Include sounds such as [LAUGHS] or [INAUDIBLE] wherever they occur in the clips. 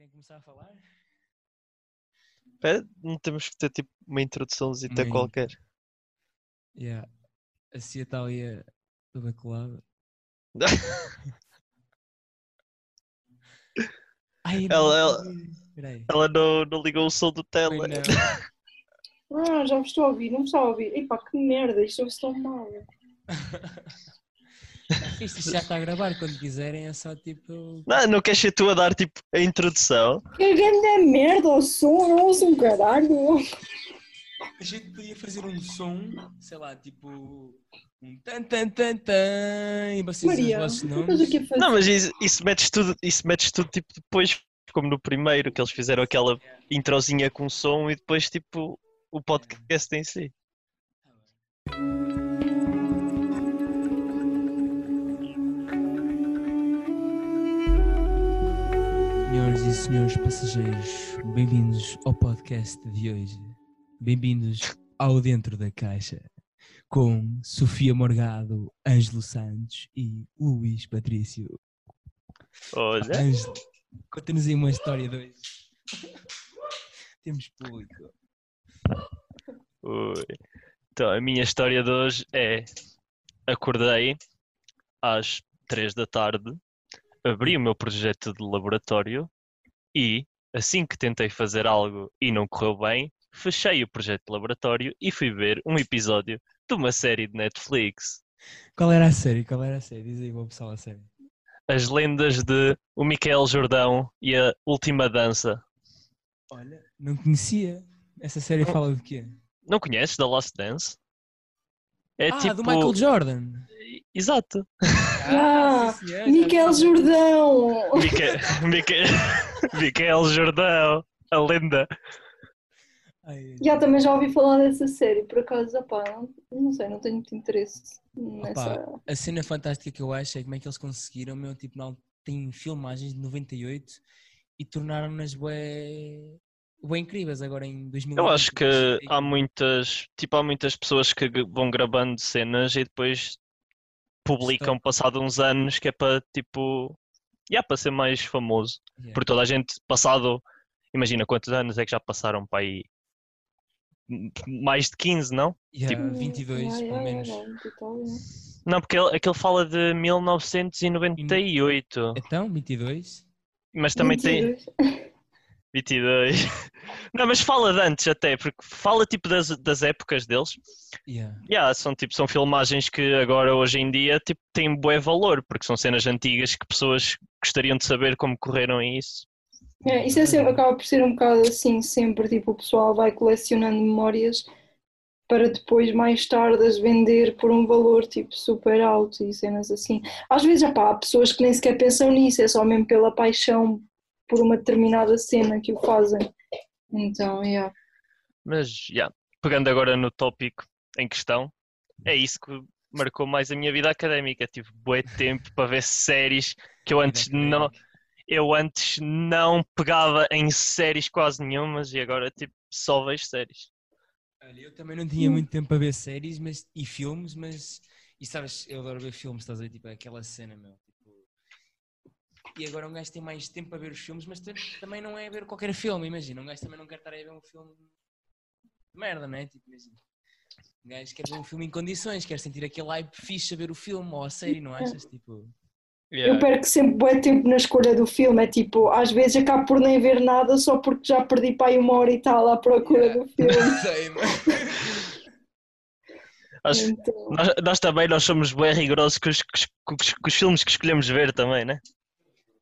Querem começar a falar? Pera, não temos que ter tipo uma introduçãozinha Uma in- qualquer. Yeah. A Cia está ali a- toda colada. [LAUGHS] Ai, não Ela- ela-. Ela não, não ligou o som do não. Ah, já me estou a ouvir, não me está a ouvir. Epá, que merda, isto ouve-se tão mal. [LAUGHS] [LAUGHS] Isto já está a gravar, quando quiserem é só tipo. Não, não queres ser tu a dar tipo a introdução? Que grande merda, o som, não ouço um caralho. A gente podia fazer um som, sei lá, tipo. Um tan tan tan tan. E vocês Maria, os vossos mas o nomes. que é fazer? Não, mas isso, isso metes tudo, isso metes tudo tipo depois, como no primeiro, que eles fizeram aquela introzinha com som e depois tipo o podcast em si. Senhoras e senhores passageiros, bem-vindos ao podcast de hoje. Bem-vindos ao Dentro da Caixa, com Sofia Morgado, Ângelo Santos e Luís Patrício. Olha, Ângelo, conta-nos aí uma história de hoje. Temos público. ui. então a minha história de hoje é acordei às 3 da tarde, abri o meu projeto de laboratório e assim que tentei fazer algo e não correu bem, fechei o projeto de laboratório e fui ver um episódio de uma série de Netflix. Qual era a série? Qual era a série? Diz aí, vou pessoal a série. As lendas de o Miquel Jordão e a Última Dança. Olha, não conhecia. Essa série fala de quê? Não conheces The Last Dance? É ah, tipo. do Michael Jordan. Exato. Ah, Miquel. Jordão. Miquel, Miquel, Miquel Jordão, a lenda. Ai, Já também já ouvi falar dessa série, por acaso, opá, não, não sei, não tenho muito interesse nessa. A cena fantástica que eu acho é como é que eles conseguiram, meu, tipo, não, tem filmagens de 98 e tornaram-nas bué, bué incríveis agora em 2000. Eu acho que há muitas, tipo, há muitas pessoas que vão gravando cenas e depois publicam Stop. passado uns anos que é para tipo, yeah, para ser mais famoso. Yeah. Porque toda a gente passado, imagina quantos anos é que já passaram para aí? Mais de 15, não? Yeah, tipo- 22, Ah, pelo menos. Não, porque ele, aquele fala de 1998, Então, 22? mas também tem 22. 22. [LAUGHS] Não, mas fala de antes até, porque fala tipo das, das épocas deles. Yeah. Yeah, são tipo são filmagens que agora hoje em dia tipo têm bué valor, porque são cenas antigas que pessoas gostariam de saber como correram isso. É, isso é sempre, acaba por ser um bocado assim, sempre, tipo, o pessoal vai colecionando memórias para depois, mais tarde, as vender por um valor, tipo, super alto e cenas assim. Às vezes, opá, há pessoas que nem sequer pensam nisso, é só mesmo pela paixão por uma determinada cena que o fazem. Então, yeah. Mas, yeah, pegando agora no tópico em questão, é isso que marcou mais a minha vida académica. Tive bué tempo para ver séries que eu antes não, eu antes não pegava em séries quase nenhumas e agora tipo só vejo séries. Olha, eu também não tinha Hum. muito tempo para ver séries mas, e filmes, mas. E sabes, eu adoro ver filmes, estás a ver? Tipo, aquela cena, meu. E agora um gajo tem mais tempo para ver os filmes, mas tam- também não é ver qualquer filme, imagina. Um gajo também não quer estar a ver um filme de merda, né? Tipo, imagina. Um gajo quer ver um filme em condições, quer sentir aquele hype fixe a ver o filme ou a série, não achas? Tipo. Eu perco sempre bué tempo na escolha do filme, é tipo, às vezes acabo por nem ver nada só porque já perdi para aí uma hora e tal à procura Yeah. do filme. [LAUGHS] Sei, mano. [LAUGHS] Acho, Então, nós, nós também nós somos bem rigorosos com os, com os- com os- com os filmes que escolhemos ver também, né?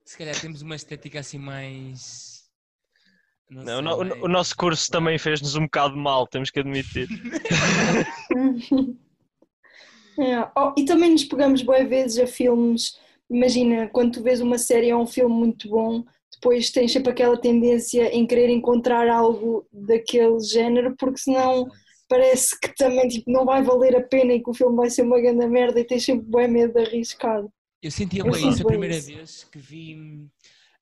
Se calhar temos uma estética assim mais. Não Não, sei, o, no- o nosso curso também fez-nos um bocado mal, temos que admitir. [LAUGHS] É, oh, e também nos pegamos boas vezes a filmes. Imagina, quando tu vês uma série ou um filme muito bom, depois tens sempre aquela tendência em querer encontrar algo daquele género, porque senão parece que também tipo, não vai valer a pena e que o filme vai ser uma grande merda e tens sempre bem medo de arriscar. Eu sentia Eu bem isso a primeira isso. vez que vi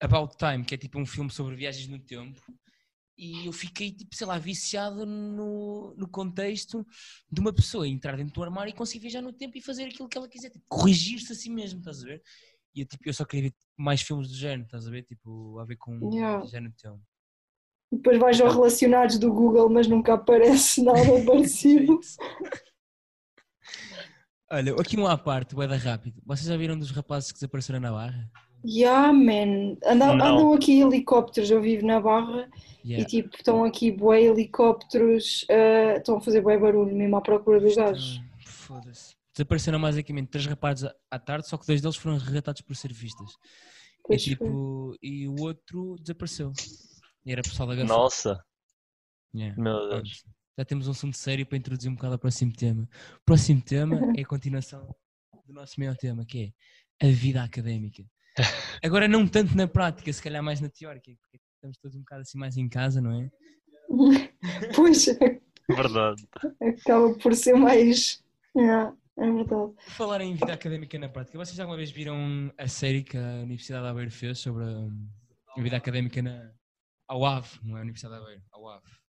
About Time, que é tipo um filme sobre viagens no tempo, e eu fiquei, tipo, sei lá, viciado no, no contexto de uma pessoa entrar dentro do armário e conseguir viajar no tempo e fazer aquilo que ela quiser, tipo, corrigir-se a si mesmo, estás a ver? E eu, tipo, eu só queria ver mais filmes do género, estás a ver? Tipo, a ver com Yeah. o género teu. Depois vais aos relacionados do Google, mas nunca aparece nada [LAUGHS] parecido. [LAUGHS] Olha, aqui um à parte, boeda rápido. Vocês já viram dos rapazes que desapareceram na barra? Yeah, man. Andam, andam aqui helicópteros, eu vivo na Barra Yeah. e tipo, estão aqui bué helicópteros, ah, estão a fazer bué barulho mesmo à procura dos gajos. Foda-se. Desapareceram basicamente três rapazes à- tarde, só que dois deles foram resgatados por surfistas. E, tipo, e o outro desapareceu. E era pessoal da Gafa. Nossa, Yeah. meu. Deus. Já temos um assunto sério para introduzir um bocado ao próximo tema. O próximo tema é a [LAUGHS] continuação do nosso maior tema, que é a vida académica. Agora não tanto na prática, se calhar mais na teórica, porque estamos todos um bocado assim mais em casa, não é? [LAUGHS] Pois, Verdade. acaba por ser mais. Yeah, é verdade. Por falar em vida académica na prática, vocês alguma vez viram a série que a Universidade de Aveiro fez sobre hum, a vida académica na ao AVE, não é a Universidade de Aveiro, ao AVE.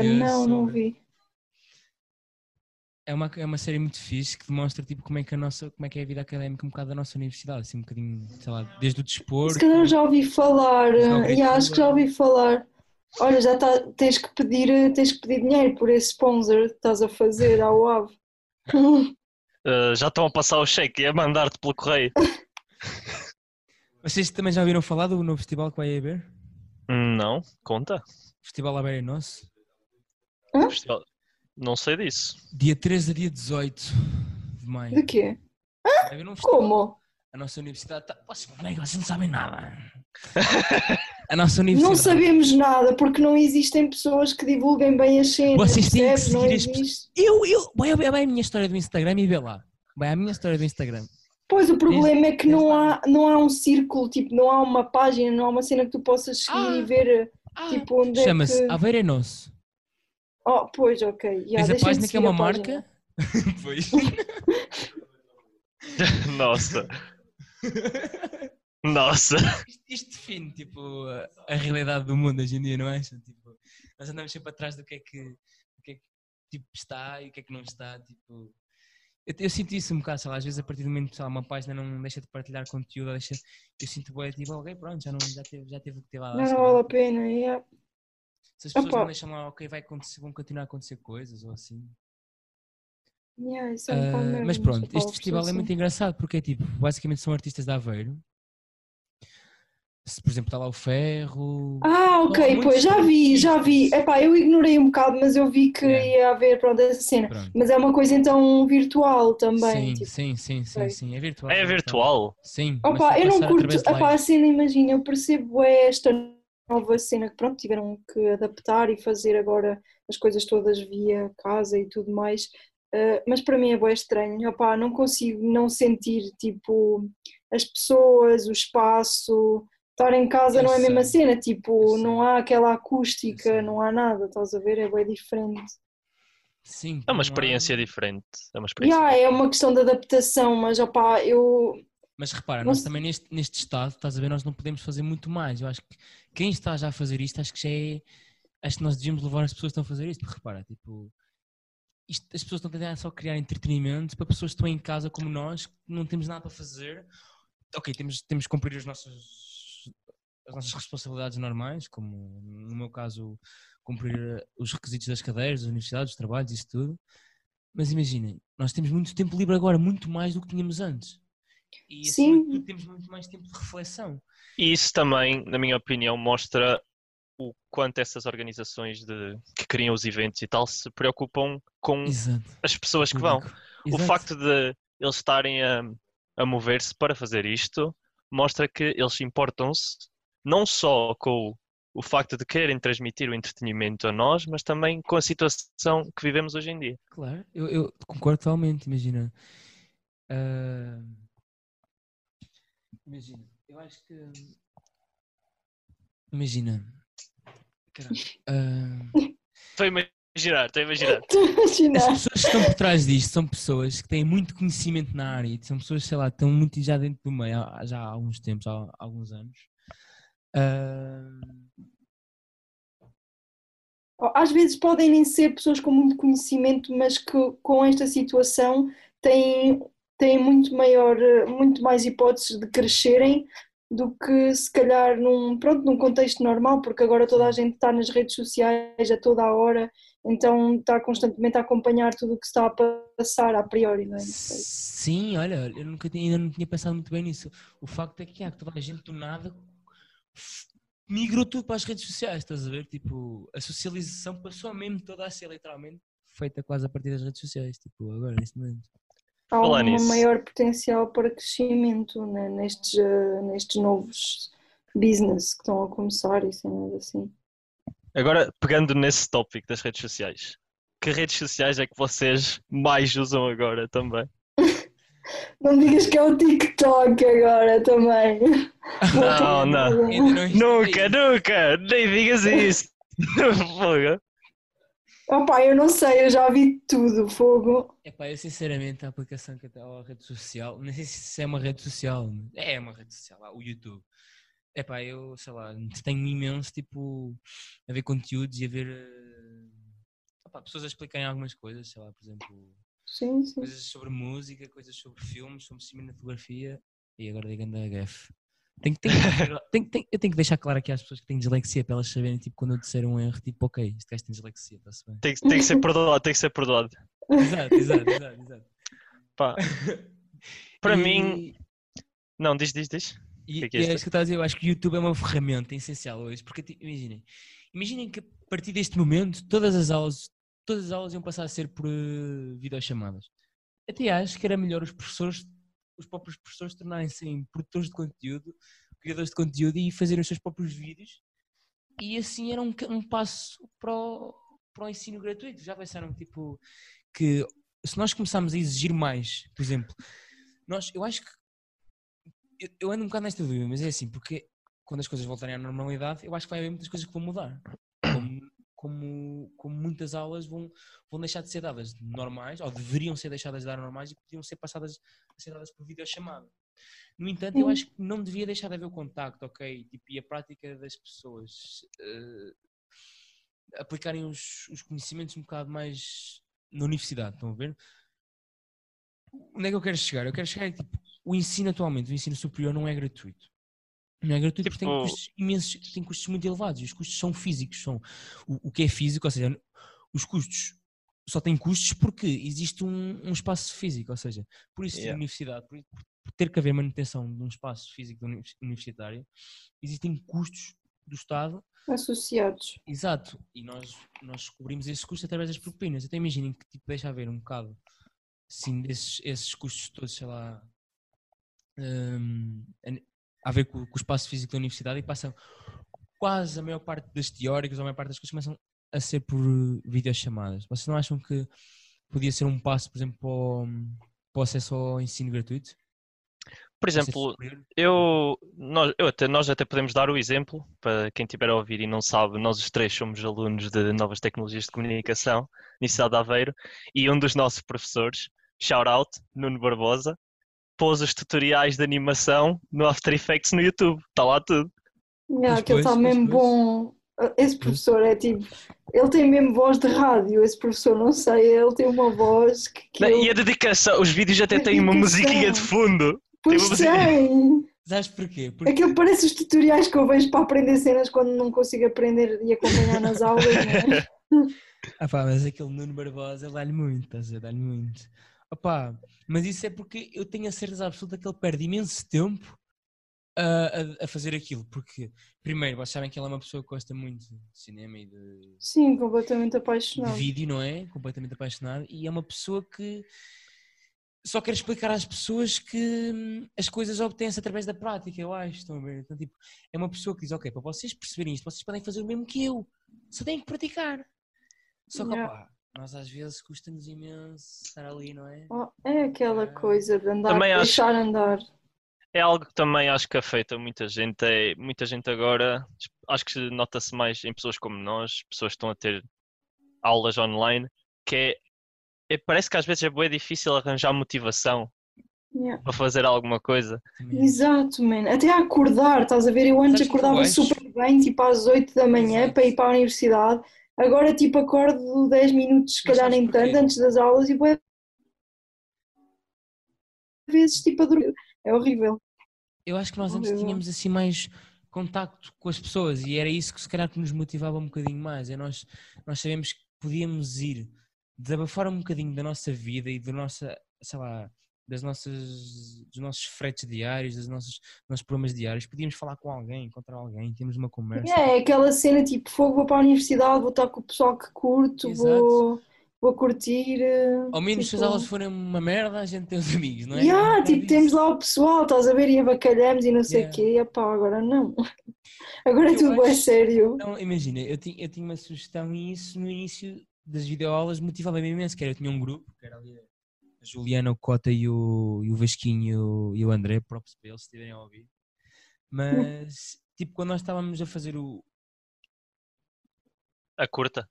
Fez não, não vi. É uma, é uma série muito fixe que demonstra tipo, como, é que a nossa, como é que é a vida académica um bocado da nossa universidade, assim um bocadinho, sei lá, desde o desporto. Se calhar já ouvi falar, ouvi yeah, acho que já ouvi falar. Olha, já tá, tens, que pedir, eh, tens que pedir dinheiro por esse sponsor que estás a fazer ao AVE. [LAUGHS] Uh, já estão a passar o cheque e a mandar-te pelo correio. Vocês também já ouviram falar do novo festival que vai haver? Não, conta. Festival Aveiro é nosso. Festival- Não sei disso. Dia 13 a dia 18 de maio. De quê? Haver um. Como? A nossa universidade está. Vocês, como é que vocês não sabem nada? [LAUGHS] A nossa universidade. Não sabemos nada porque não existem pessoas que divulguem bem as cenas. Vocês têm que percebes? Não seguir as pessoas. Eu, eu. Vai, vai, vai a minha história do Instagram e vê lá. Vai à minha história do Instagram. Pois o problema é que não há, não há um círculo, tipo, não há uma página, não há uma cena que tu possas seguir Ah. e ver tipo onde é Chama-se que. Aveiro é Nosso. Oh, pois, ok. Yeah, Tens a página que é uma marca. [LAUGHS] [LAUGHS] pois. [LAUGHS] Nossa. Nossa. Isto, isto define tipo, a, a realidade do mundo hoje em dia, não é? Tipo, nós andamos sempre atrás do que é que, do que, é que tipo, está e o que é que não está. Tipo, eu, eu sinto isso um bocado, sei lá, às vezes a partir do momento que uma página não deixa de partilhar conteúdo, deixa, eu sinto bem, tipo, ok, pronto, já, não, já, teve, já teve o que teve lá. Não, calhar. vale a pena. Yeah. Se as pessoas Opa. não deixam lá, ok, vai acontecer, vão continuar a acontecer coisas ou assim. Yeah, é um merda, mas pronto, este festival é muito engraçado porque é tipo, basicamente são artistas de Aveiro. Se, por exemplo, está lá o Ferro. Ah, ok, pois já vi, já vi. Epá, eu ignorei um bocado, mas eu vi que Yeah. ia haver, pronto, essa cena. Pronto. Mas é uma coisa então virtual também. Sim, tipo. sim, sim, sim, sim, é virtual. É virtual. Sim. Opa, eu não curto, epá, a cena, imagina, eu percebo é esta nova cena que pronto, tiveram que adaptar e fazer agora as coisas todas via casa e tudo mais, eh, mas para mim é bem estranho, Opa, não consigo não sentir tipo as pessoas, o espaço, estar em casa Eu não é a mesma cena, tipo, eu não sei. há aquela acústica, não há nada, estás a ver? É bem diferente. Sim, É uma há- experiência diferente. É uma experiência Yeah, é diferente. uma questão de adaptação, mas opá, eu Mas repara, Não nós também neste, neste estado, estás a ver, nós não podemos fazer muito mais. Eu acho que quem está já a fazer isto, acho que já é. Acho que nós devíamos levar as pessoas que estão a fazer isto, porque repara, tipo. isto- as pessoas estão a tentar só criar entretenimento para pessoas que estão em casa como nós, que não temos nada para fazer. Ok, temos, temos que cumprir as nossas, as nossas responsabilidades normais, como no meu caso, cumprir eh, os requisitos das cadeiras, das universidades, dos trabalhos, isso tudo. Mas imaginem, nós temos muito tempo livre agora, muito mais do que tínhamos antes. E Sim. tudo, temos muito mais tempo de reflexão. E isso também, na minha opinião, mostra o quanto essas organizações de, que criam os eventos e tal se preocupam com Exato. as pessoas que vão. público. O Exato. facto de eles estarem a, a mover-se para fazer isto mostra que eles importam-se não só com o, facto de querem transmitir o entretenimento a nós, mas também com a situação que vivemos hoje em dia. Claro, eu, eu concordo totalmente, imagina. Ah, imagina, eu acho que. Imagina. Ah, Estou a imaginar, estou a imaginar. estou a imaginar. as pessoas que estão por trás disto são pessoas que têm muito conhecimento na área, são pessoas, sei lá, que estão muito já dentro do meio há, já há alguns tempos, há alguns anos. Ah, Às vezes podem nem ser pessoas com muito conhecimento, mas que com esta situação têm têm muito maior, muito mais hipóteses de crescerem do que se calhar num, pronto, num contexto normal, porque agora toda a gente está nas redes sociais a toda a hora, então está constantemente a acompanhar tudo o que está a passar a priori, não é? Sim, olha, eu nunca tinha, ainda não tinha pensado muito bem nisso. O facto é que há toda a gente do nada migrou tudo para as redes sociais, estás a ver? Tipo, a socialização passou mesmo toda a ser literalmente feita quase a partir das redes sociais, tipo, agora, neste momento. Há um nisso. maior potencial para crescimento né, nestes, eh, nestes novos business que estão a começar e cenas assim. Agora, pegando nesse tópico das redes sociais, que redes sociais é que vocês mais usam agora também? Não digas que é o TikTok agora também. Não, não. Não Nunca, nunca! Nem digas isso! [LAUGHS] Fogo. Opa, eu não sei, eu já vi tudo, fogo. Epá, eu sinceramente a aplicação que até a rede social, não sei se é uma rede social, é uma rede social, lá, o YouTube. Epá, eu sei lá, tenho imenso tipo a ver conteúdos e a ver eh, opá, pessoas a explicarem algumas coisas, sei lá, por exemplo, Sim, sim. coisas sobre música, coisas sobre filmes, sobre cinematografia e agora digando a GF. Tenho, tenho, [LAUGHS] tenho, tenho- eu tenho que deixar claro aqui às pessoas que têm dislexia para elas saberem, tipo, quando eu disser um erro, tipo, ok, este gajo tem dislexia, está-se bem. Tem, que- tem que ser perdoado, tem que ser perdoado. [LAUGHS] Exato, exato, exato, exato. Pá, [LAUGHS] para E- mim. Não, diz, diz, diz. E, que é que é é que eu dizer, eu acho que o YouTube é uma ferramenta essencial hoje, porque imaginem, imaginem que a partir deste momento todas as aulas, todas as aulas iam passar a ser por eh, videochamadas. Até acho que era melhor os professores, os próprios professores tornarem-se em produtores de conteúdo, criadores de conteúdo e fazerem os seus próprios vídeos e assim era um, um passo para o, para o ensino gratuito. Já pensaram tipo que se nós começarmos a exigir mais, por exemplo, nós, eu acho que eu, eu ando um bocado nesta dúvida, mas é assim, porque quando as coisas voltarem à normalidade, eu acho que vai haver muitas coisas que vão mudar. Como, como, como muitas aulas vão, vão deixar de ser dadas normais, ou deveriam ser deixadas de dar normais e podiam ser passadas a ser dadas por videochamada. No entanto, eu acho que não devia deixar de haver o contacto, ok? Tipo, e a prática das pessoas eh, aplicarem os, os conhecimentos um bocado mais na universidade, estão a ver? Onde é que eu quero chegar? Eu quero chegar a tipo, o ensino atualmente, o ensino superior não é gratuito. Não é gratuito porque tem Tipo- custos imensos, tem custos muito elevados e os custos são físicos, são o, o que é físico, ou seja, os custos só têm custos porque existe um, um espaço físico, ou seja, por isso Yeah. a universidade, por, por ter que haver manutenção de um espaço físico universitário, existem custos do Estado Associados. Exato, e nós, nós cobrimos esses custos através das propinas. Então imaginem que tipo, deixa haver um bocado assim, desses, esses custos todos, sei lá, hum, a, ver com, com o espaço físico da universidade e passam quase a maior parte das teóricas, ou a maior parte das coisas começam a ser por videochamadas. Vocês não acham que podia ser um passo, por exemplo, para o, para o acesso ao ensino gratuito? Por exemplo, eu, nós, eu até, nós até podemos dar o exemplo, para quem estiver a ouvir e não sabe, nós os três somos alunos de Novas Tecnologias de Comunicação, Universidade de Aveiro, e um dos nossos professores, shout out, Nuno Barbosa, pôs os tutoriais de animação no After Effects no YouTube, está lá tudo. Pois, aquele está mesmo pois. bom. Esse professor é tipo. Ele tem mesmo voz de rádio, esse professor, não sei, ele tem uma voz que. que Não, eu- E a dedicação, os vídeos até têm uma musiquinha de fundo. Pois tem! Sabes porquê? Porque Aquilo parece os tutoriais que eu vejo para aprender cenas quando não consigo aprender e acompanhar nas aulas, não é? [LAUGHS] Ah pá, mas aquele Nuno Barbosa dá-lhe muito, estás a ver? Dá-lhe muito. Opá, mas isso é porque eu tenho a certeza absoluta que ele perde imenso tempo a, a, a fazer aquilo. Porque, primeiro, vocês sabem que ele é uma pessoa que gosta muito de cinema e de, Sim, completamente de apaixonado. vídeo, não é? Completamente apaixonado. E é uma pessoa que só quer explicar às pessoas que hum, as coisas obtêm-se através da prática, eu acho. Estão a ver? Então, tipo, é uma pessoa que diz, ok, para vocês perceberem isto, vocês podem fazer o mesmo que eu. Só têm que praticar. Só que, Yeah. opá, nós às vezes custa-nos imenso estar ali, não é? Oh, é aquela coisa de andar, Também acho- deixar andar. É algo que também acho que afeta muita gente. É, muita gente agora, acho que nota-se mais em pessoas como nós, pessoas que estão a ter aulas online, que é, é- parece que às vezes é bem difícil arranjar motivação Yeah. para fazer alguma coisa. Exato, man. Até a acordar, estás a ver? Eu antes Sabes é acordava acho? super bem, tipo às 8 da manhã Exato. para ir para a universidade. Agora, tipo, acordo 10 minutos, se calhar nem tanto, antes das aulas e bué vezes tipo a dormir. É horrível. Eu acho que nós antes tínhamos assim mais contacto com as pessoas e era isso que se calhar que nos motivava um bocadinho mais. É nós, nós sabemos que podíamos ir desabafar um bocadinho da nossa vida e da nossa, sei lá, das nossas, dos nossos fretes diários, dos nossos, dos nossos problemas diários. Podíamos falar com alguém, encontrar alguém, temos uma conversa. É, é aquela cena tipo, fogo, vou para a universidade, vou estar com o pessoal que curto, Exato. vou, vou curtir. eh, Ao menos se as tipo, aulas forem uma merda, a gente tem os amigos, não é? Yeah, É bocado tipo, temos lá o pessoal, estás a ver, e abacalhamos e não sei o Yeah. quê. Epá, agora não. [LAUGHS] Agora é Eu tudo é acho- sério. Não, imagina, eu tinha, eu tinha uma sugestão e isso no início das videoaulas motivava-me imenso, que era, eu tinha um grupo, que era ali Juliana, o Cota e o, e o Vasquinho e o André, props para eles, se estiverem a ouvir. Mas, tipo, quando nós estávamos a fazer o... A curta.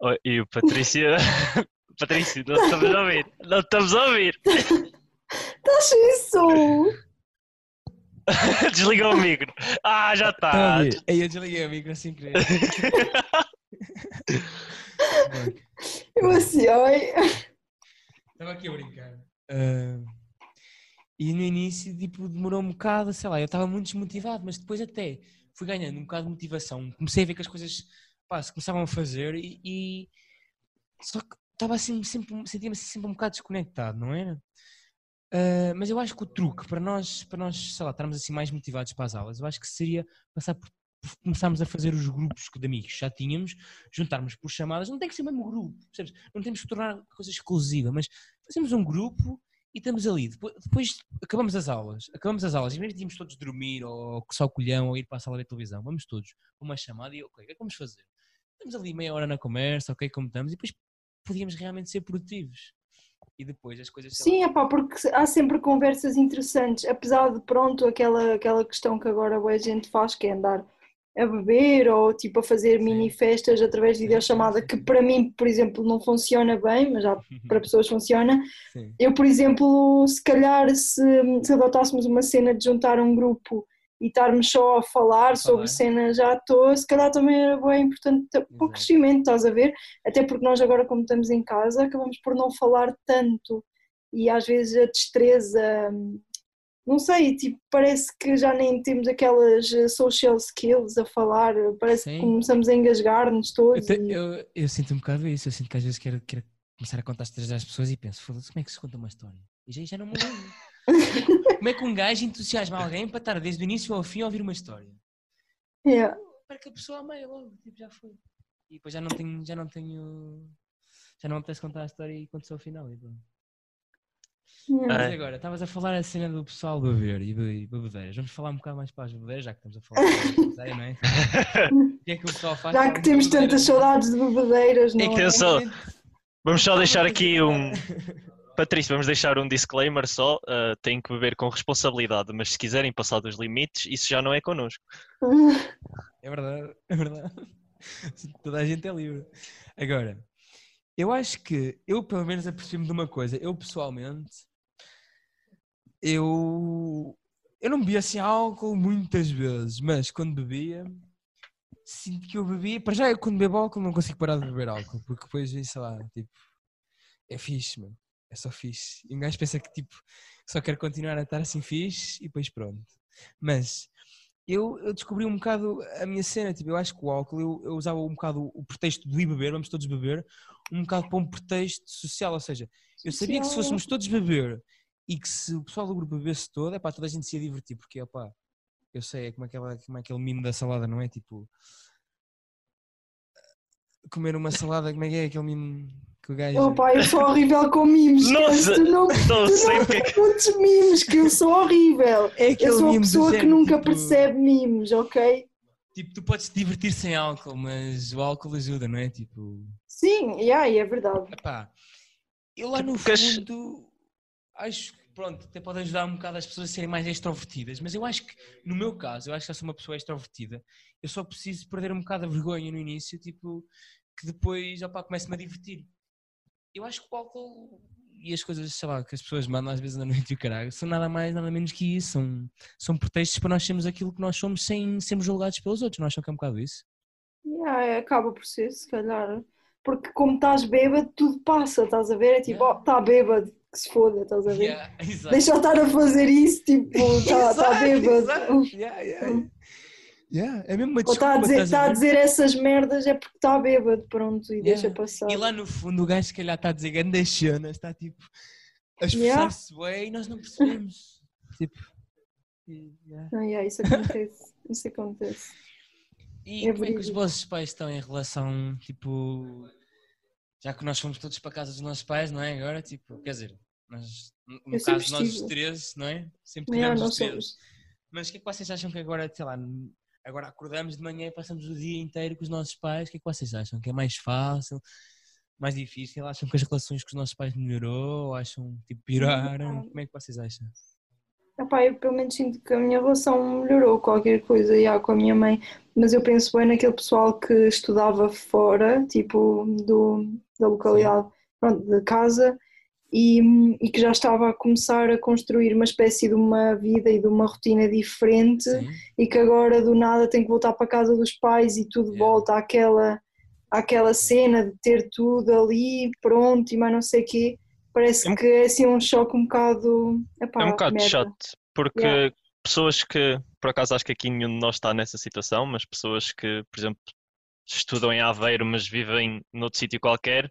Oi, e o Patrícia. [LAUGHS] Patrícia, não estamos a ouvir. Não estamos a ouvir. Estás isso? [LAUGHS] Desligou o micro. Ah, já está. eu desliguei o micro sem querer. [LAUGHS] Eu assim, oi. Estava aqui a brincar. Ah, e no início, tipo, demorou um bocado, sei lá, eu estava muito desmotivado, mas depois até fui ganhando um bocado de motivação. Comecei a ver que as coisas pá, se começavam a fazer e, e- só que estava assim, sempre, sentia-me assim sempre um bocado desconectado, não era? Ah, mas eu acho que o truque para nós, para nós, sei lá, estarmos assim mais motivados para as aulas, eu acho que seria passar por, por começarmos a fazer os grupos de amigos que já tínhamos, juntarmos por chamadas, não tem que ser o mesmo grupo, percebes? Não temos que tornar a coisa exclusiva, mas fazemos um grupo e estamos ali. Depois, depois acabamos as aulas, acabamos as aulas, vez de irmos todos dormir ou só colhão ou ir para a sala de televisão, vamos todos uma chamada e ok, o que é que vamos fazer? Estamos ali meia hora na conversa, ok, como estamos, e depois podíamos realmente ser produtivos. E depois as coisas. Sim, epá, porque há sempre conversas interessantes, apesar de pronto aquela, aquela questão que agora a gente faz, que é andar a beber ou tipo a fazer mini festas através de videochamada, que para mim, por exemplo, não funciona bem, mas já [LAUGHS] para pessoas funciona. Sim. Eu, por exemplo, se calhar se, se adotássemos uma cena de juntar um grupo e estarmos só a falar sobre falar. cenas já à toa, se calhar também era bem importante para o crescimento, estás a ver? Até porque nós agora, como estamos em casa, acabamos por não falar tanto e às vezes a destreza, não sei, tipo, parece que já nem temos aquelas eh, social skills a falar, parece Sim. que começamos a engasgar-nos Eu, todos. te- e- eu- eu sinto um bocado isso, eu sinto que às vezes quero, quero começar a contar histórias às pessoas e penso, foda-se, como é que se conta uma história? E já, já não me lembro. [LAUGHS] como é que um gajo entusiasma alguém para estar desde o início ao fim a ouvir uma história? Yeah. para que a pessoa meia logo, tipo, já foi. E depois já não tenho, já não tenho, já não apetece contar a história e só ao final. E. Yeah. Mas agora, estavas a falar a cena do pessoal beber e e bebedeiras. Vamos falar um bocado mais para as bebedeiras, já que estamos a falar de bebedeira, não é? [LAUGHS] O que é que o pessoal faz? Já que temos tantas saudades de bebedeiras, não É que é? só- Vamos só deixar aqui um. Patrícia, vamos deixar um disclaimer só. Uh, têm que beber com responsabilidade, mas se quiserem passar dos limites, isso já não é connosco. [LAUGHS] É verdade, é verdade. Toda a gente é livre. Agora, eu acho que eu pelo menos apercebi-me de uma coisa. Eu pessoalmente, eu, eu não bebia assim álcool muitas vezes, mas quando bebia, sinto que eu bebia. Para já, eu quando bebo álcool não consigo parar de beber álcool, porque depois, sei lá, tipo, é fixe, mano. É só fixe. E um gajo pensa que tipo, só quer continuar a estar assim fixe e depois pronto. Mas eu, eu descobri um bocado a minha cena, tipo, eu acho que o álcool, eu, eu usava um bocado o pretexto de ir beber, vamos todos beber, um bocado para um pretexto social, ou seja, eu sabia que se fôssemos todos beber e que se o pessoal do grupo bebesse todo, é pá, toda a gente se ia divertir, porque, opá, eu sei, é como, aquela, como aquele mimo da salada, não é? Tipo, comer uma salada, como é que é aquele mimo que o gajo... Opa, eu sou horrível com mimos. Nossa, Tu não, Não tu sei não porque é que. muitos mimos, que eu sou horrível. é aquele Eu sou a mimo do pessoa que nunca tipo, percebe mimos, ok? Tipo, tu podes te divertir sem álcool, mas o álcool ajuda, não é? Tipo... Sim, yeah, é verdade. Epá, eu lá no Porque as- fundo acho que pronto, até pode ajudar um bocado as pessoas a serem mais extrovertidas, mas eu acho que no meu caso, eu acho que eu sou uma pessoa extrovertida, eu só preciso perder um bocado a vergonha no início, tipo, que depois opá, começo-me a divertir. Eu acho que o álcool e as coisas, sei lá, que as pessoas mandam às vezes na noite e o caralho, são nada mais, nada menos que isso, são, são pretextos para nós sermos aquilo que nós somos sem sermos julgados pelos outros, não acham que é um bocado isso? Yeah, é, acaba por ser, se calhar. porque como estás bêbado, tudo passa, estás a ver? É tipo, Yeah. oh, está bêbado, que se foda, estás a ver? Yeah. [LAUGHS] Deixa eu estar a fazer isso, tipo, está [LAUGHS] tá Exato, bêbado. exato. Yeah, yeah. Yeah, é mesmo uma Ou está a, desculpa, dizer, tá a dizer essas merdas é porque está bêbado, pronto, e deixa passar. E lá no fundo o gajo se calhar está a dizer grandes cenas, está tipo a esforçar-se bem e nós não percebemos. [LAUGHS] tipo. yeah. Ah, yeah, isso acontece, isso acontece. E É como é que os vossos pais estão em relação, tipo, já que nós fomos todos para a casa dos nossos pais, não é? Agora, tipo, quer dizer, nós, no Eu caso nós os três, não é? Sempre Yeah, tivemos nós os três. somos. Mas o que é que vocês acham que agora, sei lá, agora acordamos de manhã e passamos o dia inteiro com os nossos pais, o que é que vocês acham? Que é mais fácil, mais difícil? Acham que as relações com os nossos pais melhorou? Ou acham tipo pioraram? Como é que vocês acham? Epá, eu pelo menos sinto que a minha relação melhorou qualquer coisa já, com a minha mãe, mas eu penso bem naquele pessoal que estudava fora, tipo, do, da localidade, pronto, de casa, e, e que já estava a começar a construir uma espécie de uma vida e de uma rotina diferente Sim. e que agora do nada tem que voltar para a casa dos pais e tudo Yeah. volta àquela, àquela cena de ter tudo ali pronto e mais não sei o quê. Parece É um- que é assim um choque um bocado. Epá, É um bocado merda. chato, porque Yeah. pessoas que, por acaso acho que aqui nenhum de nós está nessa situação, mas pessoas que, por exemplo, estudam em Aveiro, mas vivem noutro sítio qualquer,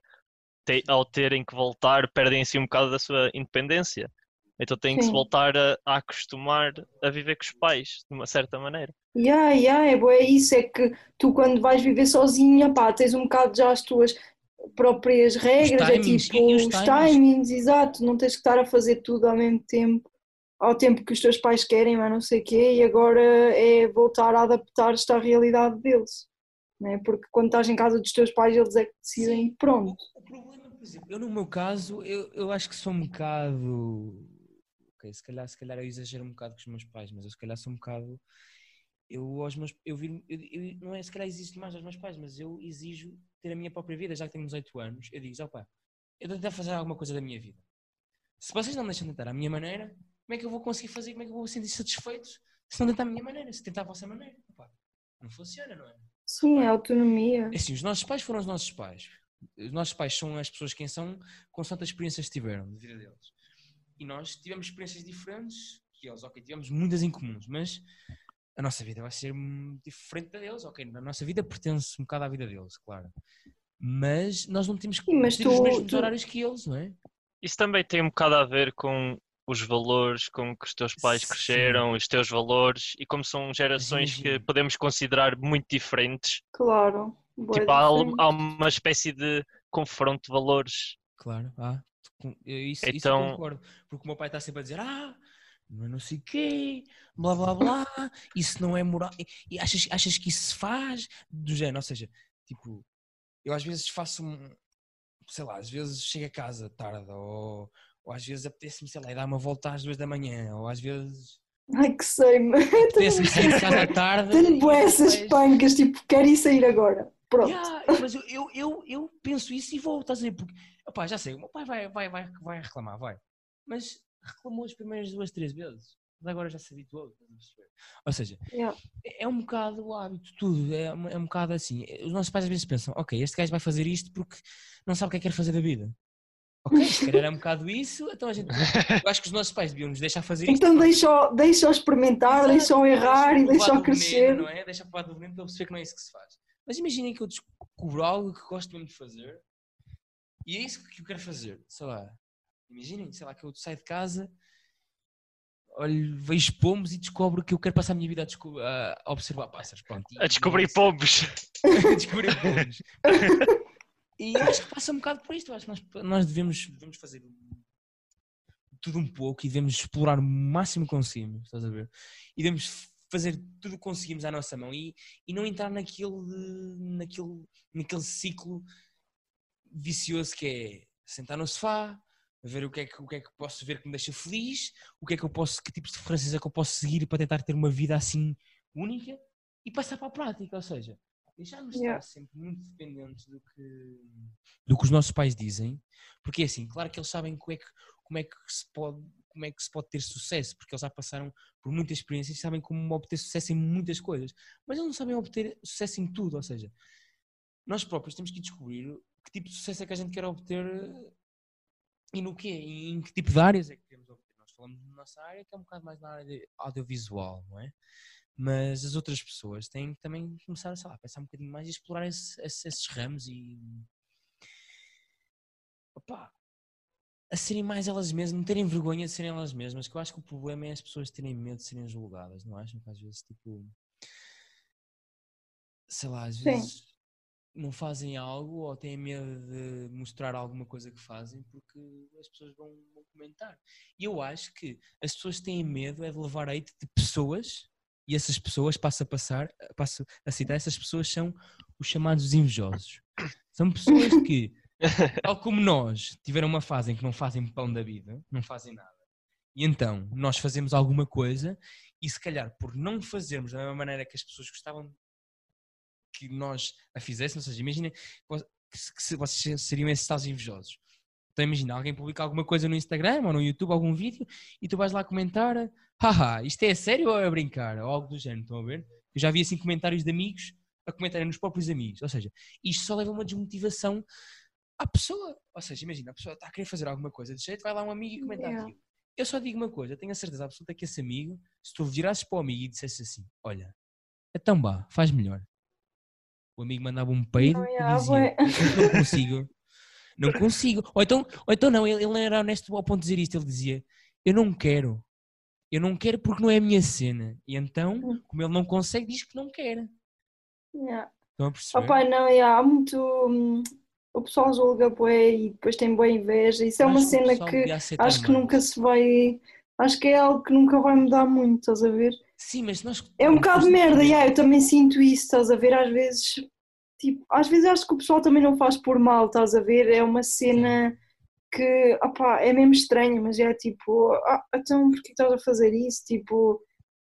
te- ao terem que voltar, perdem assim um bocado da sua independência. Então têm que se Sim. voltar a, a acostumar a viver com os pais, de uma certa maneira. Yeah, yeah, é, bué isso, é que tu quando vais viver sozinha, pá, tens um bocado já as tuas próprias regras, é tipo os os timings. timings, exato, não tens que estar a fazer tudo ao mesmo tempo, ao tempo que os teus pais querem, mas não sei o quê, e agora é voltar a adaptar-te à realidade deles, né? Porque quando estás em casa dos teus pais, eles é que decidem e pronto. O problema, por exemplo, eu no meu caso, eu, eu acho que sou um bocado. Ok, se calhar, se calhar eu exagero um bocado com os meus pais, mas eu se calhar sou um bocado. Eu aos meus. Eu, vir, eu, eu- não é se calhar exijo mais aos meus pais, mas eu exijo ter a minha própria vida, já que tenho 18 anos. Eu digo, opá, eu tentar fazer alguma coisa da minha vida. Se vocês não me deixam tentar à minha maneira, como é que eu vou conseguir fazer? Como é que eu vou sentir satisfeito se não tentar à minha maneira? Se tentar à vossa maneira? Opá, não funciona, não é? Sim, é autonomia. Assim, os nossos pais foram os nossos pais. Os nossos pais são as pessoas quem são, consoante as experiências que tiveram de vida deles. E nós tivemos experiências diferentes que eles, ok, tivemos muitas em comuns, mas a nossa vida vai ser diferente da deles, ok, a nossa vida pertence um bocado à vida deles, claro. Mas nós não temos que ter os mesmos tu- horários que eles, não é? Isso também tem um bocado a ver com os valores com que os teus pais Sim. cresceram, os teus valores, e como são gerações que podemos considerar muito diferentes, Claro. bué tipo, há, há uma espécie de confronto de valores. Claro, ah, com- eu- isso, isso eu Então- concordo. Porque o meu pai está sempre a dizer, ah, não é não sei o quê, blá blá blá, isso não é moral. E, e achas, achas que isso se faz? Do género, ou seja, tipo, eu às vezes faço um, sei lá, às vezes chego a casa tarde, ou, ou às vezes apetece-me, sei lá, ir dar uma volta às duas da manhã, ou às vezes Ai que sei, [LAUGHS] apetece-me sair de casa à tarde. tenho bué essas depois- pancas, tipo, quero ir sair agora. Pronto. Yeah, mas eu, eu, eu, eu penso isso e vou, estás a ver? Porque, opá, já sei, o meu pai vai, vai, vai, vai reclamar, vai. Mas reclamou as primeiras duas, três vezes. Mas agora já se habituou. Ou seja, Yeah. é é um bocado o hábito, tudo. É, um- é um bocado assim. Os nossos pais às vezes pensam, ok, este gajo vai fazer isto porque não sabe o que é que quer fazer da vida. Ok, se calhar é um bocado isso, então a gente. Eu acho que os nossos pais deviam nos deixar fazer isto. Então deixa-o deixa experimentar, Exato, deixa-o errar e provar deixa-o do veneno, crescer. Não é? Deixa provar do veneno para eu perceber que não é isso que se faz. Mas imaginem que eu descubro algo que gosto mesmo de fazer e é isso que eu quero fazer. Sei lá, imaginem, sei lá, que eu saio de casa, olho, vejo pomos e descobro que eu quero passar a minha vida a, desco- a- observar pássaros. Pronto, e- A descobrir e é isso. pombos. [LAUGHS] a descobrir pomos. [LAUGHS] E acho que passa um bocado por isto. Acho que nós, nós devemos, devemos fazer tudo um pouco e devemos explorar o máximo que conseguimos, estás a ver? E devemos fazer tudo o que conseguimos à nossa mão e, e não entrar naquele, naquele, naquele ciclo vicioso que é sentar no sofá, ver o que, é que, o que é que posso ver que me deixa feliz, o que é que eu posso, que tipos de referências é que eu posso seguir para tentar ter uma vida assim única e passar para a prática, ou seja, deixarmos de Yeah. estar sempre muito dependentes do que, do que os nossos pais dizem, porque é assim, claro que eles sabem como é que, como é que se pode como é que se pode ter sucesso, porque eles já passaram por muitas experiências e sabem como obter sucesso em muitas coisas, mas eles não sabem obter sucesso em tudo, ou seja, nós próprios temos que descobrir que tipo de sucesso é que a gente quer obter e no quê? E em que tipo de áreas é que queremos obter? Nós falamos na nossa área, que é um bocado mais na área de audiovisual, não é? Mas as outras pessoas têm que também começar sei lá, a pensar um bocadinho mais e explorar esse- esse- esses ramos e. Opá, a serem mais elas mesmas, não terem vergonha de serem elas mesmas, que eu acho que o problema é as pessoas terem medo de serem julgadas, não acham? Que às vezes, tipo. Sei lá, às Sim. vezes não fazem algo ou têm medo de mostrar alguma coisa que fazem porque as pessoas vão, vão comentar. E eu acho que as pessoas têm medo é de levar hate de pessoas e essas pessoas, passo a passar, passo a citar, essas pessoas são os chamados invejosos. São pessoas que, [LAUGHS] tal como nós, tiveram uma fase em que não fazem pão da vida, não fazem nada. E então, nós fazemos alguma coisa e se calhar por não fazermos da mesma maneira que as pessoas gostavam que nós a fizéssemos, ou seja, imagina que, se- que se- vocês seriam esses tais invejosos. Então imagina, alguém publica alguma coisa no Instagram ou no YouTube, algum vídeo, e tu vais lá comentar, haha, isto é sério ou é brincar? Ou algo do género, estão a ver? Eu já vi assim comentários de amigos a comentarem nos próprios amigos. Ou seja, isto só leva uma desmotivação à pessoa. Ou seja, imagina, a pessoa está a querer fazer alguma coisa de jeito, vai lá um amigo e comenta Yeah. aquilo. Eu só digo uma coisa, tenho a certeza absoluta que esse amigo, se tu virasses para o amigo e dissesse assim, olha, então vá, faz melhor. O amigo mandava um peido e dizia. "Eu não consigo, não consigo. Ou então, ou então não, ele, ele era honesto ao ponto de dizer isto, ele dizia, eu não quero, eu não quero porque não é a minha cena. E então, Hum. como ele não consegue, diz que não quer. Yeah. Estão a perceber? Opa, não, yeah, há muito. hum, o pessoal julga bué e depois tem boa inveja. Isso é uma acho o cena que acho que nunca se vai. Acho que é algo que nunca vai mudar muito, estás a ver? Sim, mas nós... É um bocado de merda, yeah, eu também sinto isso, estás a ver? Às vezes, tipo, às vezes acho que o pessoal também não faz por mal, estás a ver? É uma cena que, opá, é mesmo estranha, mas é tipo, ah, então porquê estás a fazer isso? Tipo,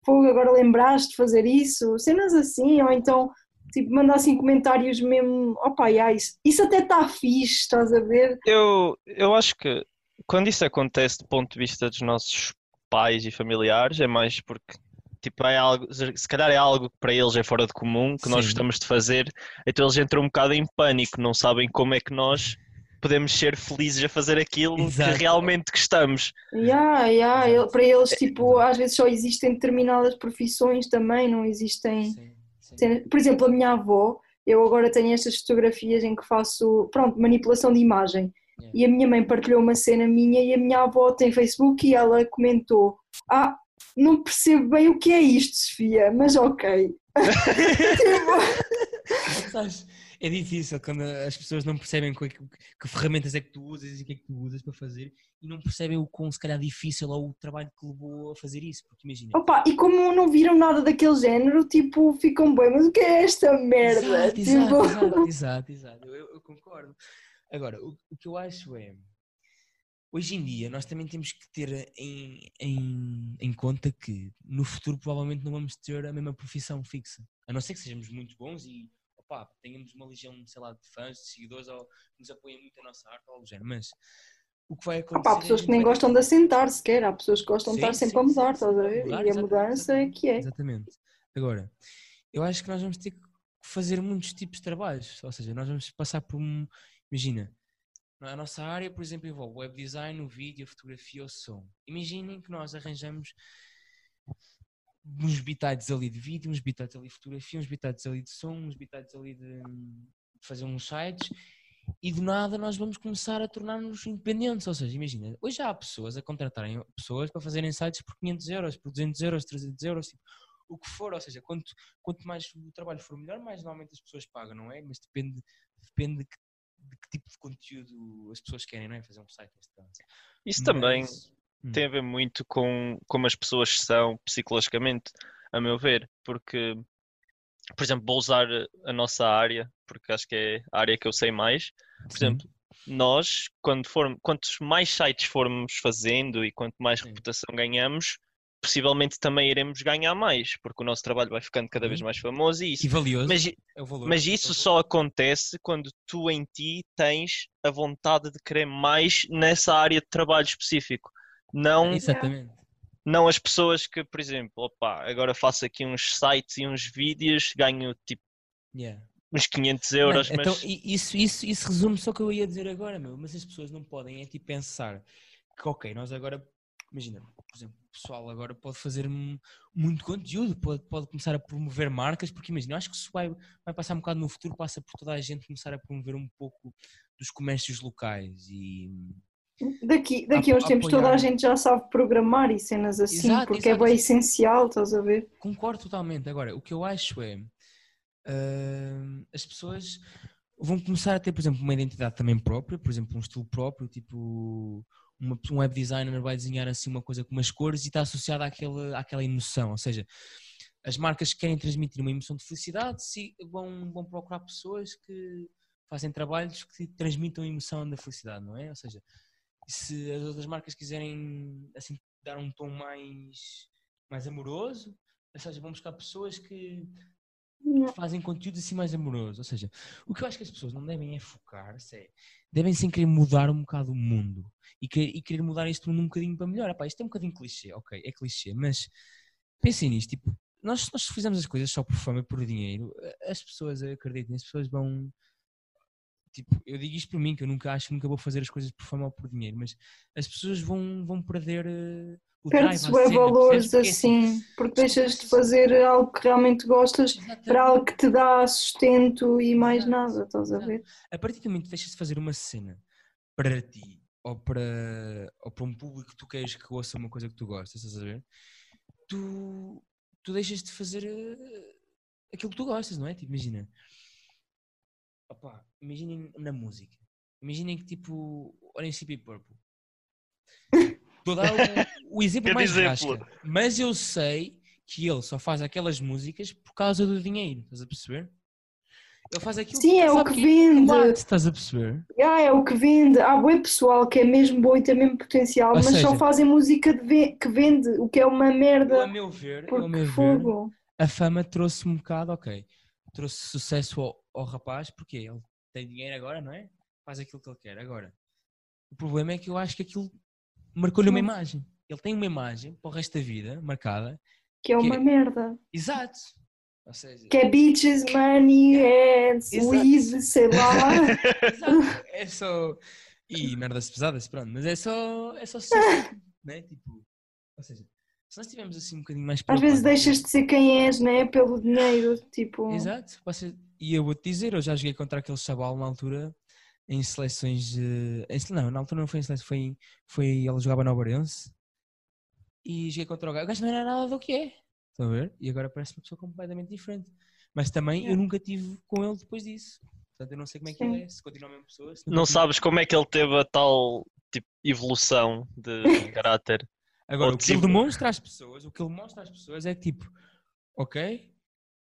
fogo, agora lembraste de fazer isso? Cenas assim, ou então, tipo, mandar assim comentários mesmo, opá, yeah, isso, isso até está fixe, estás a ver? Eu, eu acho que quando isso acontece do ponto de vista dos nossos pais e familiares, é mais porque tipo, é algo, se calhar é algo que para eles é fora de comum, que nós Sim. gostamos de fazer, então eles entram um bocado em pânico, não sabem como é que nós podemos ser felizes a fazer aquilo Exato. que realmente gostamos. Yeah, yeah, para eles, É, tipo, às vezes só existem determinadas profissões também, não existem. Sim, sim. Por exemplo, a minha avó, eu agora tenho estas fotografias em que faço, pronto, manipulação de imagem. Yeah. E a minha mãe partilhou uma cena minha e a minha avó tem Facebook e ela comentou: Ah, não percebo bem o que é isto, Sofia, mas ok. [LAUGHS] Sabes, é difícil quando as pessoas não percebem que, que- que ferramentas é que tu usas e o que é que tu usas para fazer e não percebem o quão se calhar difícil ou o trabalho que levou a fazer isso. Porque imagina, Opa, e como não viram nada daquele género, tipo, ficam bem, mas o que é esta merda? Exato, Tipo, exato, exato, exato, exato. Eu, eu concordo. Agora, o, o que eu acho é. Hoje em dia, nós também temos que ter em, em, em conta que no futuro provavelmente não vamos ter a mesma profissão fixa. A não ser que sejamos muito bons e opá, tenhamos uma legião, sei lá, de fãs, de seguidores ou que nos apoiem muito a nossa arte ou algo género. Mas o que vai acontecer. Opa, há é pessoas a que nem vai- gostam de assentar sequer, há pessoas que gostam de Sim, estar sempre sim, a mudar, estás a ver? mudar, E a mudança é que é. Exatamente. Agora, eu acho que nós vamos ter que fazer muitos tipos de trabalhos. Ou seja, nós vamos passar por um. Imagina, na nossa área, por exemplo, envolve web design, o vídeo, a fotografia, o som. Imaginem que nós arranjamos uns bitados ali de vídeo, uns bitados ali de fotografia, uns bitados ali de som, uns bitados ali de, fazer uns sites e do nada nós vamos começar a tornar-nos independentes. Ou seja, imagina, hoje há pessoas a contratarem pessoas para fazerem sites por 500 euros, por 200 euros, 300 euros, tipo, o que for. Ou seja, quanto, quanto mais o trabalho for melhor, mais normalmente as pessoas pagam, não é? Mas depende, depende de, que, de que tipo de conteúdo as pessoas querem, não é? Fazer um site caso. Isso também Mas- hum. tem a ver muito com como as pessoas são psicologicamente, a meu ver, porque, por exemplo, vou usar a nossa área, porque acho que é a área que eu sei mais. Por Sim. exemplo, nós, quando formos, quantos mais sites formos fazendo e quanto mais Sim. reputação ganhamos, possivelmente também iremos ganhar mais, porque o nosso trabalho vai ficando cada vez Uhum. mais famoso e isso. E valioso. Mas, é valor. mas é isso valor. só acontece quando tu em ti tens a vontade de querer mais nessa área de trabalho específico. Não, Exatamente. não as pessoas que, por exemplo, opa, agora faço aqui uns sites e uns vídeos, ganho tipo Yeah. uns 500 Mano, euros, então, mas i- isso, isso, isso resume só o que eu ia dizer agora, meu. Mas as pessoas não podem é tipo pensar que, ok, nós agora, imagina, por exemplo, o pessoal agora pode fazer mu- muito conteúdo, pode, pode começar a promover marcas, porque imagina, eu acho que isso vai, vai passar um bocado no futuro, passa por toda a gente começar a promover um pouco dos comércios locais e. Daqui, daqui a uns tempos toda a gente já sabe programar e cenas assim, Exato, porque exato. é bem essencial, estás a ver? Concordo totalmente. Agora, o que eu acho é ah, as pessoas vão começar a ter, por exemplo, uma identidade também própria, por exemplo, um estilo próprio, tipo uma- um web designer vai desenhar assim uma coisa com umas cores e está associada àquela, àquela emoção. Ou seja, as marcas que querem transmitir uma emoção de felicidade se- vão, vão procurar pessoas que fazem trabalhos que transmitam a emoção da felicidade, não é? Ou seja, se as outras marcas quiserem assim dar um tom mais, mais amoroso, ou seja, vão buscar pessoas que. Fazem conteúdo assim mais amoroso. Ou seja, o que eu acho que as pessoas não devem é focar-se, é, devem sem querer mudar um bocado o mundo e querer, e querer mudar este mundo um bocadinho para melhor. Epá, isto é um bocadinho clichê, ok, é clichê, mas pensem nisto, tipo, nós, nós fizemos as coisas só por fama por dinheiro, as pessoas, acreditem, as pessoas vão. Tipo, eu digo isto por mim, que eu nunca acho que nunca vou fazer as coisas por fama ou por dinheiro, mas as pessoas vão, vão perder eh, o Perde-se cena, valores? Porque é assim, porque tu deixas de fazer algo que realmente gostas Exatamente. para algo que te dá sustento e mais nada, estás a ver? a partir do momento que deixas de fazer uma cena para ti ou para, ou para um público que tu queres que ouça uma coisa que tu gostas, estás a ver? Tu, tu deixas de fazer eh, aquilo que tu gostas, não é? Tipo, imagina. Opa, imaginem na música. Imaginem que tipo, olhem CP Purple. Estou a dar o, o exemplo [LAUGHS] mais rasca, mas eu sei que ele só faz aquelas músicas por causa do dinheiro, estás a perceber? Ele faz aquilo Sim, é o que é vende. estás a perceber? Ah, é o que vende. Há boi pessoal que é mesmo bom e tem mesmo potencial, Ou mas seja- só fazem música de ve- que vende, o que é uma Eu, a merda. meu ver, a meu ver, fogo. a fama trouxe um bocado, ok, trouxe sucesso ao, ao rapaz, porque ele tem dinheiro agora, não é? Faz aquilo que ele quer. Agora, o problema é que eu acho que aquilo marcou-lhe uma imagem. Ele tem uma imagem para o resto da vida marcada. Que é que- uma merda. Exato. Ou seja, Que é bitches, money, é Exato. weed, sei lá. [LAUGHS] exato, é só. E merdas pesadas, pronto, mas é só. É só sucesso, [LAUGHS] né? Tipo, ou seja, se nós tivermos assim um bocadinho mais Às vezes deixas de ser quem és, né? Pelo dinheiro, tipo. Exato. Você... E eu vou-te dizer, eu já joguei contra aquele chaval na altura em seleções. em sele- Não, na altura não foi em seleções, foi, em- foi ele jogava no Obarense e joguei contra o gajo. O gajo não era nada do que é. Estão a ver? E agora parece uma pessoa completamente diferente. Mas também eu Yeah. nunca tive com ele depois disso. Portanto, eu não sei como é que Sim. ele é, se continua a mesma pessoa. Não tive. sabes como é que ele teve a tal tipo, evolução de [LAUGHS] caráter. Agora, o que ele desenvol- demonstra às pessoas, o que ele mostra às pessoas é que tipo, ok,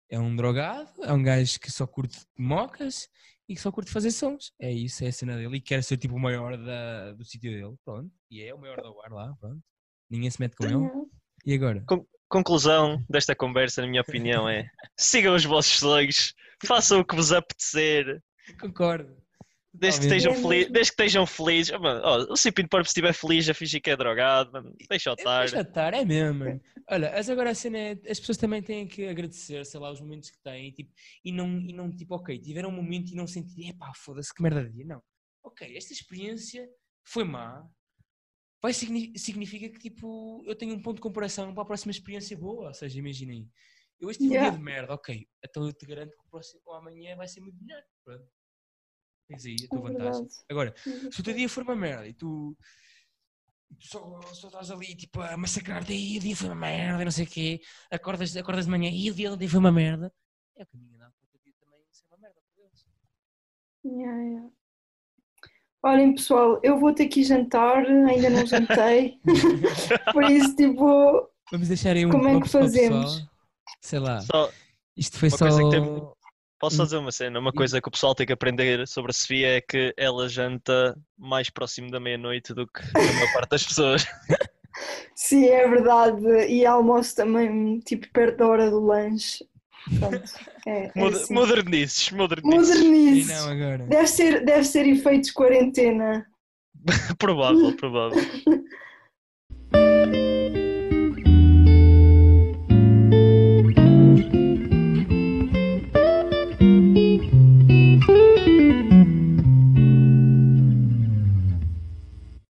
é um drogado, é um gajo que só curte mocas e que só curte fazer sons. É isso, é a cena dele e quer ser tipo o maior da, do sítio dele, pronto. E é o maior da UAR lá, pronto. Ninguém se mete com ele. E agora? Conclusão desta conversa, na minha opinião, é [LAUGHS] sigam os vossos sonhos, façam o que vos apetecer, Concordo. Desde que estejam, É feliz, desde que estejam felizes. Mano, ó, o Cipino Purple, se estiver feliz, já finge que é drogado, mano, deixa-o estar. Deixa estar, é mesmo, mano. Olha, mas agora a cena é, as pessoas também têm que agradecer, sei lá, os momentos que têm tipo, e, não, e não, tipo, ok, tiveram um momento e não sentirem, epá, foda-se, que merda de dia. Não. Ok, esta experiência foi má, vai signi- significa que, tipo, eu tenho um ponto de comparação para a próxima experiência boa. Ou seja, imaginem, eu hoje tive um Yeah. dia de merda, ok, então eu te garanto que o próximo o amanhã vai ser muito melhor. Pronto. Tens aí a tua É vantagem. verdade. Agora, se o teu dia for uma merda e tu, tu só, só estás ali tipo, a massacrar-te e o dia foi uma merda e não sei o quê, acordas, acordas de manhã e o dia ontem foi uma merda, é o caminho andado para o teu dia também ser uma merda. por Deus. Yeah, yeah. Olhem, pessoal, eu vou ter que ir jantar, ainda não jantei. [LAUGHS] Por isso, tipo, Vamos deixar aí um Como é que para o fazemos? pessoal. Sei lá, Só, isto foi Uma só. coisa que tem- posso Hum. dizer uma cena? Uma coisa que o pessoal tem que aprender sobre a Sofia é que ela janta mais próximo da meia-noite do que a maior parte das pessoas. [LAUGHS] sim, é verdade. E almoço também, tipo, perto da hora do lanche. Pronto, é, é assim. Modernices, modernices. Não agora. Deve ser, deve ser efeitos quarentena. [LAUGHS] Provável, provável. [LAUGHS]